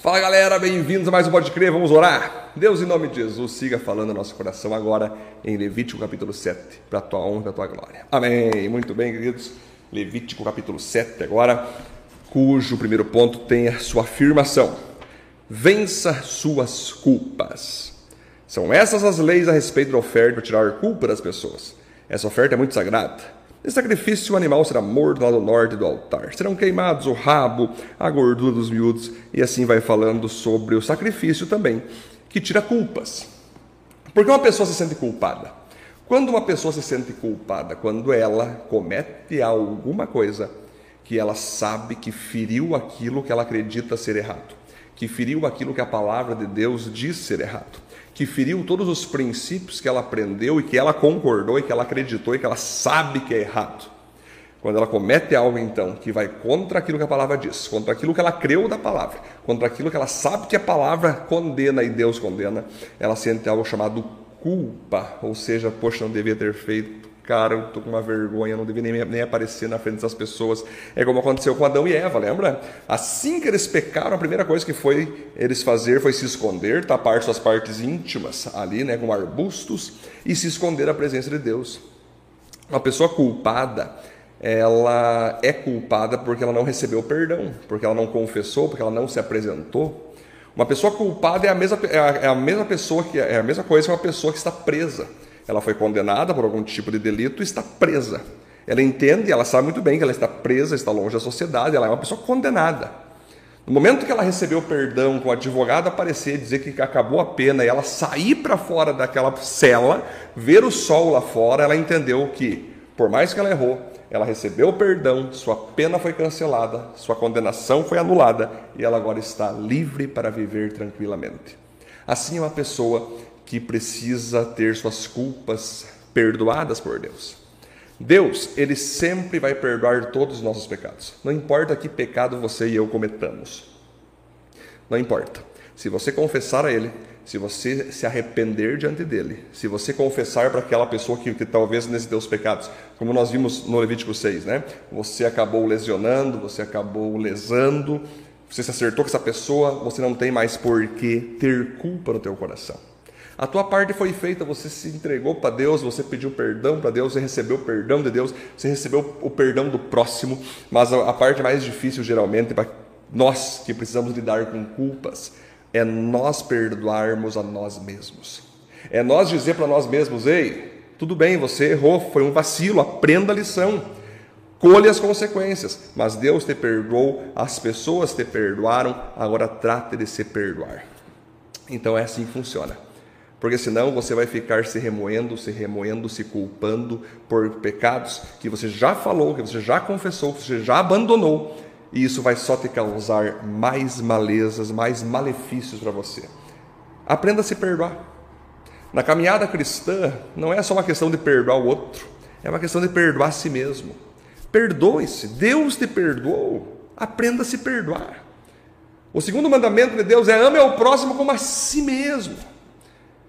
Fala galera, bem-vindos a mais um Pode Crer, vamos orar? Deus, em nome de Jesus, siga falando no nosso coração agora em Levítico capítulo 7, para a tua honra e para a tua glória. Amém. Muito bem, queridos. Levítico capítulo 7 agora, cujo primeiro ponto tem a sua afirmação. Vença suas culpas. São essas as leis a respeito da oferta para tirar culpa das pessoas. Essa oferta é muito sagrada. Em sacrifício, o animal será morto do lado norte do altar. Serão queimados o rabo, a gordura dos miúdos, e assim vai falando sobre o sacrifício também, que tira culpas. Porque uma pessoa se sente culpada? Quando uma pessoa se sente culpada, quando ela comete alguma coisa que ela sabe que feriu aquilo que ela acredita ser errado, que feriu aquilo que a palavra de Deus diz ser errado que feriu todos os princípios que ela aprendeu e que ela concordou e que ela acreditou e que ela sabe que é errado. Quando ela comete algo, então, que vai contra aquilo que a palavra diz, contra aquilo que ela creu da palavra, contra aquilo que ela sabe que a palavra condena e Deus condena, ela sente algo chamado culpa, ou seja, poxa, não devia ter feito, cara, eu tô com uma vergonha, não devia nem, nem aparecer na frente dessas pessoas. É como aconteceu com Adão e Eva, lembra? Assim que eles pecaram, a primeira coisa que foi eles fazer foi se esconder, tapar suas partes íntimas ali, né, com arbustos, e se esconder da presença de Deus. Uma pessoa culpada, ela é culpada porque ela não recebeu perdão, porque ela não confessou, porque ela não se apresentou. Uma pessoa culpada é a mesma, é a, é a mesma pessoa que é a mesma coisa que uma pessoa que está presa. Ela foi condenada por algum tipo de delito e está presa. Ela entende, ela sabe muito bem que ela está presa, está longe da sociedade, ela é uma pessoa condenada. No momento que ela recebeu perdão, com o advogado aparecer e dizer que acabou a pena e ela sair para fora daquela cela, ver o sol lá fora, ela entendeu que, por mais que ela errou, ela recebeu perdão, sua pena foi cancelada, sua condenação foi anulada e ela agora está livre para viver tranquilamente. Assim é uma pessoa que precisa ter suas culpas perdoadas por Deus. Deus, ele sempre vai perdoar todos os nossos pecados. Não importa que pecado você e eu cometamos. Não importa. Se você confessar a ele, se você se arrepender diante dele, se você confessar para aquela pessoa que, que talvez nesse teus pecados, como nós vimos no Levítico 6, né? Você acabou lesionando, você acabou lesando, você se acertou com essa pessoa, você não tem mais por que ter culpa no teu coração. A tua parte foi feita, você se entregou para Deus, você pediu perdão para Deus, você recebeu o perdão de Deus, você recebeu o perdão do próximo, mas a, parte mais difícil, geralmente, para nós que precisamos lidar com culpas, é nós perdoarmos a nós mesmos. É nós dizer para nós mesmos: ei, tudo bem, você errou, foi um vacilo, aprenda a lição. Colhe as consequências, mas Deus te perdoou, as pessoas te perdoaram, agora trate de se perdoar. Então é assim que funciona. Porque senão você vai ficar se remoendo, se remoendo, se culpando por pecados que você já falou, que você já confessou, que você já abandonou, e isso vai só te causar mais malezas, mais malefícios para você. Aprenda a se perdoar. Na caminhada cristã, não é só uma questão de perdoar o outro, é uma questão de perdoar a si mesmo. Perdoe-se, Deus te perdoou, aprenda a se perdoar. O segundo mandamento de Deus é ame ao próximo como a si mesmo.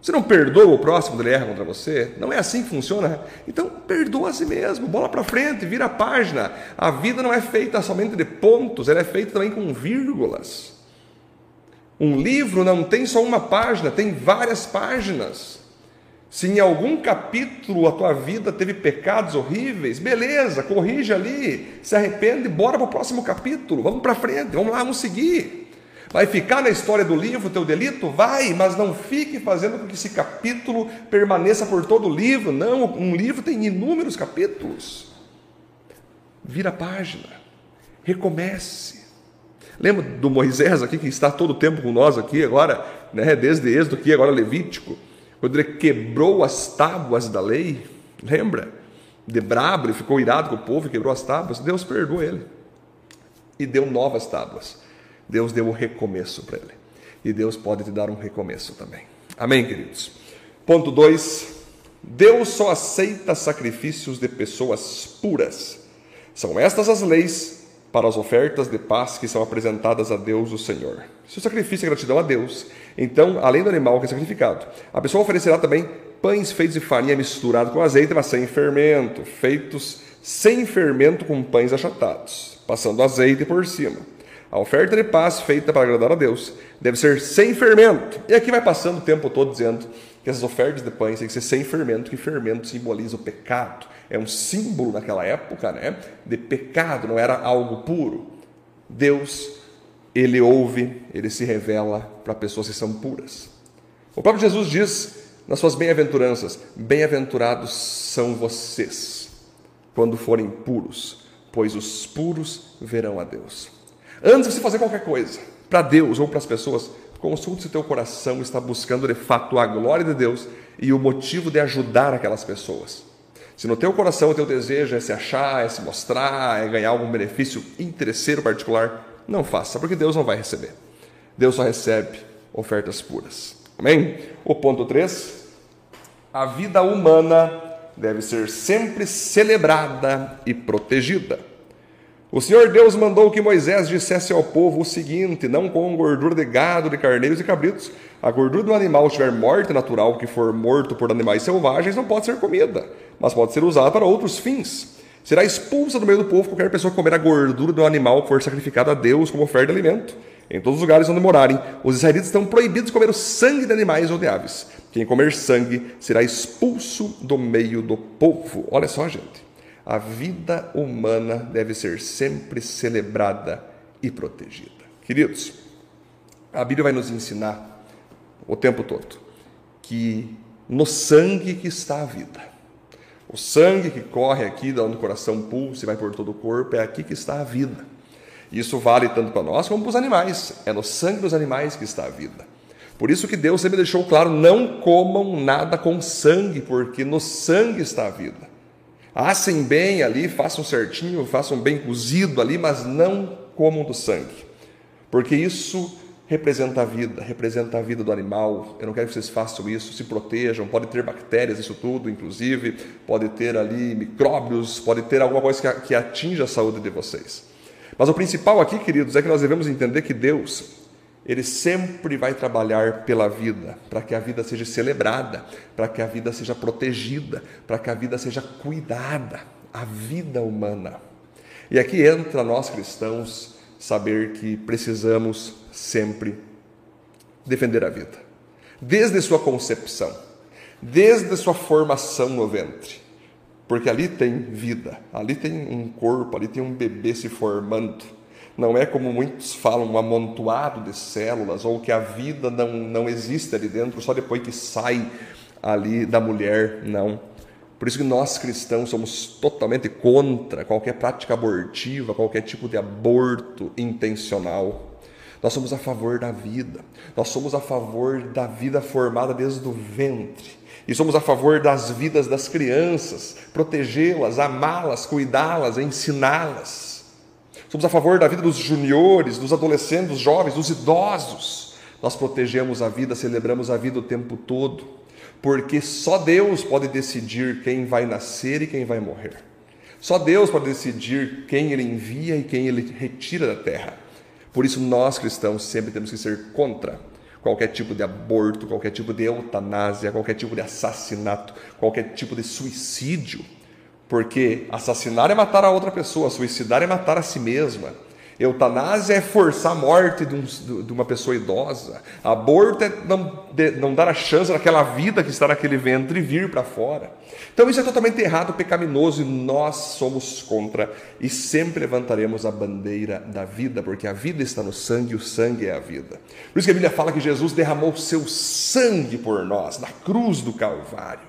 Você não perdoa o próximo quando ele erra contra você? Não é assim que funciona? Então, perdoa a si mesmo, bola para frente, vira a página. A vida não é feita somente de pontos, ela é feita também com vírgulas. Um livro não tem só uma página, tem várias páginas. Se em algum capítulo a tua vida teve pecados horríveis, beleza, corrige ali, se arrepende, bora para o próximo capítulo, vamos para frente, vamos lá, vamos seguir. Vai ficar na história do livro o teu delito? Vai, mas não fique fazendo com que esse capítulo permaneça por todo o livro. Não, um livro tem inúmeros capítulos. Vira a página, recomece. Lembra do Moisés aqui que está todo o tempo com nós aqui agora, né, desde Êxodo aqui, agora Levítico, quando ele quebrou as tábuas da lei, lembra? De brabo, ele ficou irado com o povo e quebrou as tábuas. Deus perdoou ele e deu novas tábuas. Deus deu o recomeço para ele. E Deus pode te dar um recomeço também. Amém, queridos? Ponto 2. Deus só aceita sacrifícios de pessoas puras. São estas as leis para as ofertas de paz que são apresentadas a Deus, o Senhor. Se o sacrifício é gratidão a Deus, então, além do animal que é sacrificado, a pessoa oferecerá também pães feitos de farinha misturado com azeite, mas sem fermento, feitos sem fermento com pães achatados, passando azeite por cima A oferta de paz feita para agradar a Deus deve ser sem fermento. E aqui vai passando o tempo todo dizendo que essas ofertas de pães têm que ser sem fermento, que fermento simboliza o pecado. É um símbolo naquela época né, de pecado, não era algo puro. Deus, ele ouve, ele se revela para pessoas que são puras. O próprio Jesus diz nas suas bem-aventuranças: Bem-aventurados são vocês quando forem puros, pois os puros verão a Deus. Antes de você fazer qualquer coisa, para Deus ou para as pessoas, consulte se o teu coração está buscando de fato a glória de Deus e o motivo de ajudar aquelas pessoas. Se no teu coração o teu desejo é se achar, é se mostrar, é ganhar algum benefício interesseiro particular, não faça, porque Deus não vai receber. Deus só recebe ofertas puras. Amém? O ponto 3. A vida humana deve ser sempre celebrada e protegida. O Senhor Deus mandou que Moisés dissesse ao povo o seguinte: Não com gordura de gado, de carneiros e cabritos. A gordura do animal estiver morte natural, que for morto por animais selvagens, não pode ser comida, mas pode ser usada para outros fins. Será expulsa do meio do povo qualquer pessoa que comer a gordura do animal que for sacrificado a Deus como oferta de alimento. Em todos os lugares onde morarem, os israelitas estão proibidos de comer o sangue de animais ou de aves. Quem comer sangue será expulso do meio do povo. Olha só, gente. A vida humana deve ser sempre celebrada e protegida. Queridos, a Bíblia vai nos ensinar o tempo todo que no sangue que está a vida. O sangue que corre aqui, da onde o coração pulsa e vai por todo o corpo, é aqui que está a vida. Isso vale tanto para nós como para os animais. É no sangue dos animais que está a vida. Por isso que Deus sempre deixou claro: não comam nada com sangue, porque no sangue está a vida. Assem bem ali, façam certinho, façam bem cozido ali, mas não comam do sangue, porque isso representa a vida, representa a vida do animal. Eu não quero que vocês façam isso, se protejam. Pode ter bactérias, isso tudo, inclusive, pode ter ali micróbios, pode ter alguma coisa que, atinja a saúde de vocês. Mas o principal aqui, queridos, é que nós devemos entender que Deus, ele sempre vai trabalhar pela vida, para que a vida seja celebrada, para que a vida seja protegida, para que a vida seja cuidada, a vida humana. E aqui entra nós cristãos saber que precisamos sempre defender a vida, desde sua concepção, desde sua formação no ventre, porque ali tem vida, ali tem um corpo, ali tem um bebê se formando não é como muitos falam, um amontoado de células, ou que a vida não, não existe ali dentro só depois que sai ali da mulher, não. Por isso que nós cristãos somos totalmente contra qualquer prática abortiva, qualquer tipo de aborto intencional. Nós somos a favor da vida, nós somos a favor da vida formada desde o ventre. E somos a favor das vidas das crianças, protegê-las, amá-las, cuidá-las, ensiná-las. Somos a favor da vida dos juniores, dos adolescentes, dos jovens, dos idosos. Nós protegemos a vida, celebramos a vida o tempo todo, porque só Deus pode decidir quem vai nascer e quem vai morrer. Só Deus pode decidir quem Ele envia e quem Ele retira da terra. Por isso, nós cristãos sempre temos que ser contra qualquer tipo de aborto, qualquer tipo de eutanásia, qualquer tipo de assassinato, qualquer tipo de suicídio. Porque assassinar é matar a outra pessoa, suicidar é matar a si mesma. Eutanásia é forçar a morte de, um, de uma pessoa idosa. Aborto é não, de, não, dar a chance daquela vida que está naquele ventre vir para fora. Então isso é totalmente errado, pecaminoso e nós somos contra e sempre levantaremos a bandeira da vida, porque a vida está no sangue e o sangue é a vida. Por isso que a Bíblia fala que Jesus derramou seu sangue por nós na cruz do Calvário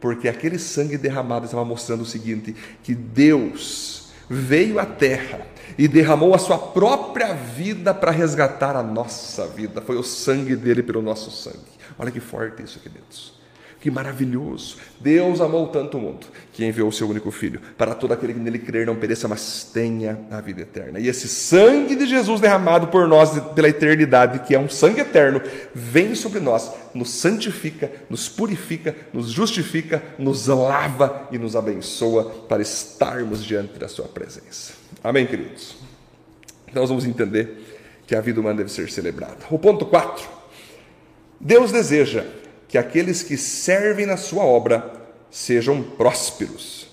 porque aquele sangue derramado estava mostrando o seguinte: que Deus veio à terra e derramou a sua própria vida para resgatar a nossa vida. Foi o sangue dele pelo nosso sangue. Olha que forte isso, queridos. Que maravilhoso! Deus amou tanto o mundo que enviou o seu único filho para todo aquele que nele crer não pereça, mas tenha a vida eterna. E esse sangue de Jesus derramado por nós pela eternidade, que é um sangue eterno, vem sobre nós, nos santifica, nos purifica, nos justifica, nos lava e nos abençoa para estarmos diante da sua presença. Amém, queridos. Então nós vamos entender que a vida humana deve ser celebrada. O ponto 4. Deus deseja que aqueles que servem na sua obra sejam prósperos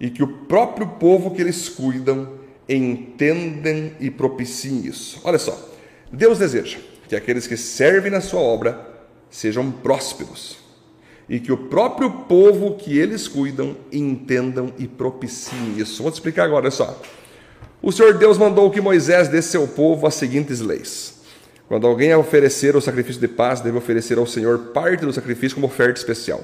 e que o próprio povo que eles cuidam entendam e propiciem isso. Olha só, Deus deseja que aqueles que servem na sua obra sejam prósperos e que o próprio povo que eles cuidam entendam e propiciem isso. Vou te explicar agora, olha só. O Senhor Deus mandou que Moisés desse ao povo as seguintes leis. Quando alguém oferecer o sacrifício de paz, deve oferecer ao Senhor parte do sacrifício como oferta especial.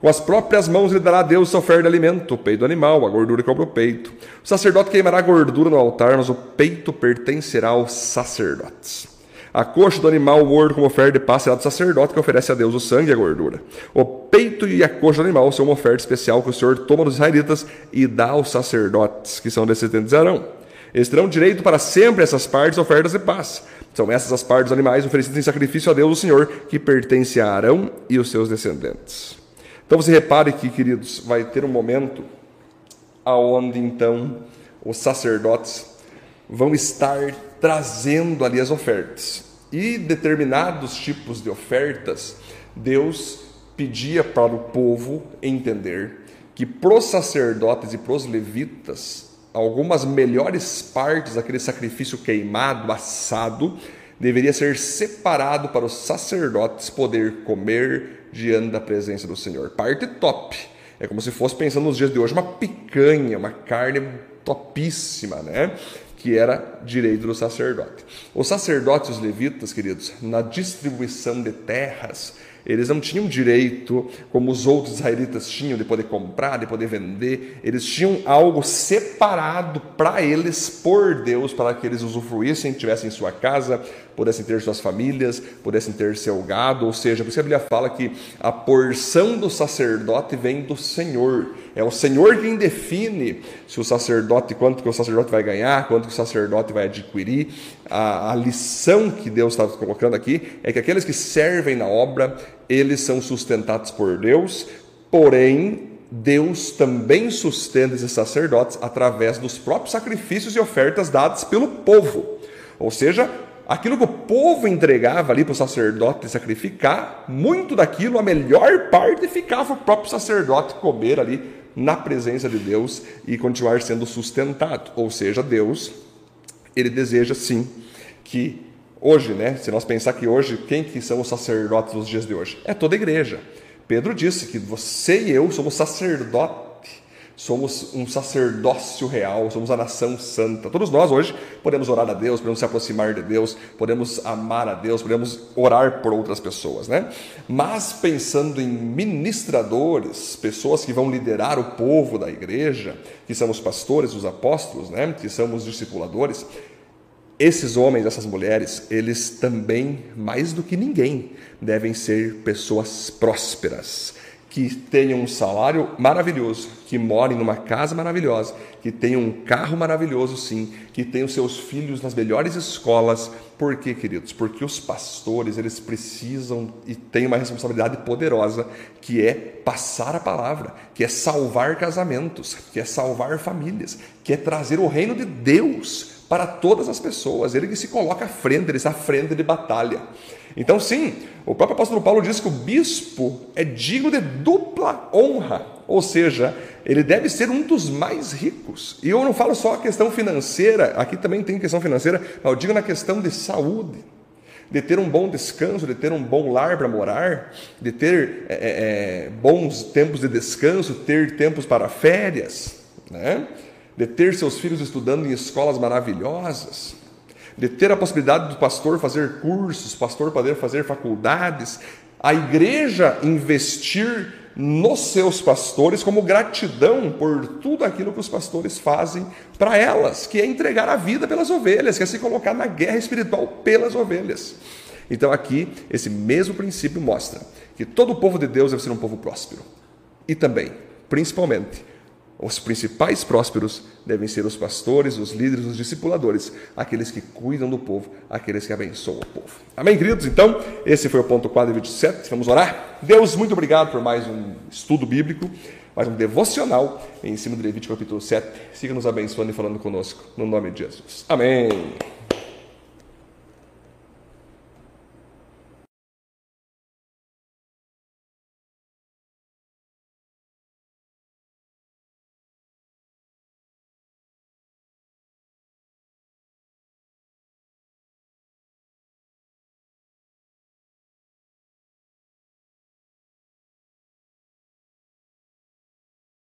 Com as próprias mãos lhe dará a Deus essa oferta de alimento, o peito do animal, a gordura que cobre o peito. O sacerdote queimará a gordura no altar, mas o peito pertencerá aos sacerdotes. A coxa do animal morto como oferta de paz será do sacerdote que oferece a Deus o sangue e a gordura. O peito e a coxa do animal são uma oferta especial que o Senhor toma dos israelitas e dá aos sacerdotes, que são descendentes de Arão. Eles terão direito para sempre essas partes ofertas de paz. São essas as partes dos animais oferecidas em sacrifício a Deus o Senhor, que pertence a Arão e os seus descendentes. Então você repare que, queridos, vai ter um momento aonde então os sacerdotes vão estar trazendo ali as ofertas. E determinados tipos de ofertas, Deus pedia para o povo entender que para os sacerdotes e para os levitas, algumas melhores partes daquele sacrifício queimado, assado, deveria ser separado para os sacerdotes poder comer diante da presença do Senhor. Parte top. É como se fosse pensando nos dias de hoje uma picanha, uma carne topíssima, né? Que era direito do sacerdote. Os sacerdotes os levitas, queridos, na distribuição de terras, eles não tinham direito, como os outros israelitas tinham, de poder comprar, de poder vender. Eles tinham algo separado para eles por Deus, para que eles usufruíssem, tivessem sua casa, pudessem ter suas famílias, pudessem ter seu gado. Ou seja, por isso a Bíblia fala que a porção do sacerdote vem do Senhor. É o Senhor quem define se o sacerdote, quanto que o sacerdote vai ganhar, quanto que o sacerdote vai adquirir. A, a lição que Deus está colocando aqui é que aqueles que servem na obra, eles são sustentados por Deus, porém Deus também sustenta esses sacerdotes através dos próprios sacrifícios e ofertas dados pelo povo. Ou seja, aquilo que o povo entregava ali para o sacerdote sacrificar, muito daquilo, a melhor parte ficava o próprio sacerdote comer ali na presença de Deus e continuar sendo sustentado. Ou seja, Deus, ele deseja sim que hoje, né, se nós pensar que hoje, quem que são os sacerdotes dos dias de hoje? É toda a igreja. Pedro disse que você e eu somos sacerdotes somos um sacerdócio real, somos a nação santa. Todos nós hoje podemos orar a Deus, podemos se aproximar de Deus, podemos amar a Deus, podemos orar por outras pessoas, né? Mas pensando em ministradores, pessoas que vão liderar o povo da igreja, que são os pastores, os apóstolos, né? Que são os discipuladores, esses homens, essas mulheres, eles também, mais do que ninguém, devem ser pessoas prósperas que tenham um salário maravilhoso, que morem numa casa maravilhosa, que tenham um carro maravilhoso, sim, que tenham seus filhos nas melhores escolas. Por quê, queridos? Porque os pastores, eles precisam e têm uma responsabilidade poderosa, que é passar a palavra, que é salvar casamentos, que é salvar famílias, que é trazer o reino de Deus para todas as pessoas. Ele que se coloca à frente, ele está à frente de batalha. Então, sim, o próprio apóstolo Paulo diz que o bispo é digno de dupla honra, ou seja, ele deve ser um dos mais ricos. E eu não falo só a questão financeira, aqui também tem questão financeira, mas eu digo na questão de saúde, de ter um bom descanso, de ter um bom lar para morar, de ter é, é, bons tempos de descanso, ter tempos para férias, né? de ter seus filhos estudando em escolas maravilhosas de ter a possibilidade do pastor fazer cursos, pastor poder fazer faculdades, a igreja investir nos seus pastores como gratidão por tudo aquilo que os pastores fazem para elas, que é entregar a vida pelas ovelhas, que é se colocar na guerra espiritual pelas ovelhas. Então aqui esse mesmo princípio mostra que todo o povo de Deus deve ser um povo próspero. E também, principalmente, os principais prósperos devem ser os pastores, os líderes, os discipuladores, aqueles que cuidam do povo, aqueles que abençoam o povo. Amém, queridos? Então, esse foi o ponto 4 de 27. Vamos orar? Deus, muito obrigado por mais um estudo bíblico, mais um devocional em cima do Levítico capítulo 7. Siga nos abençoando e falando conosco, no nome de Jesus. Amém.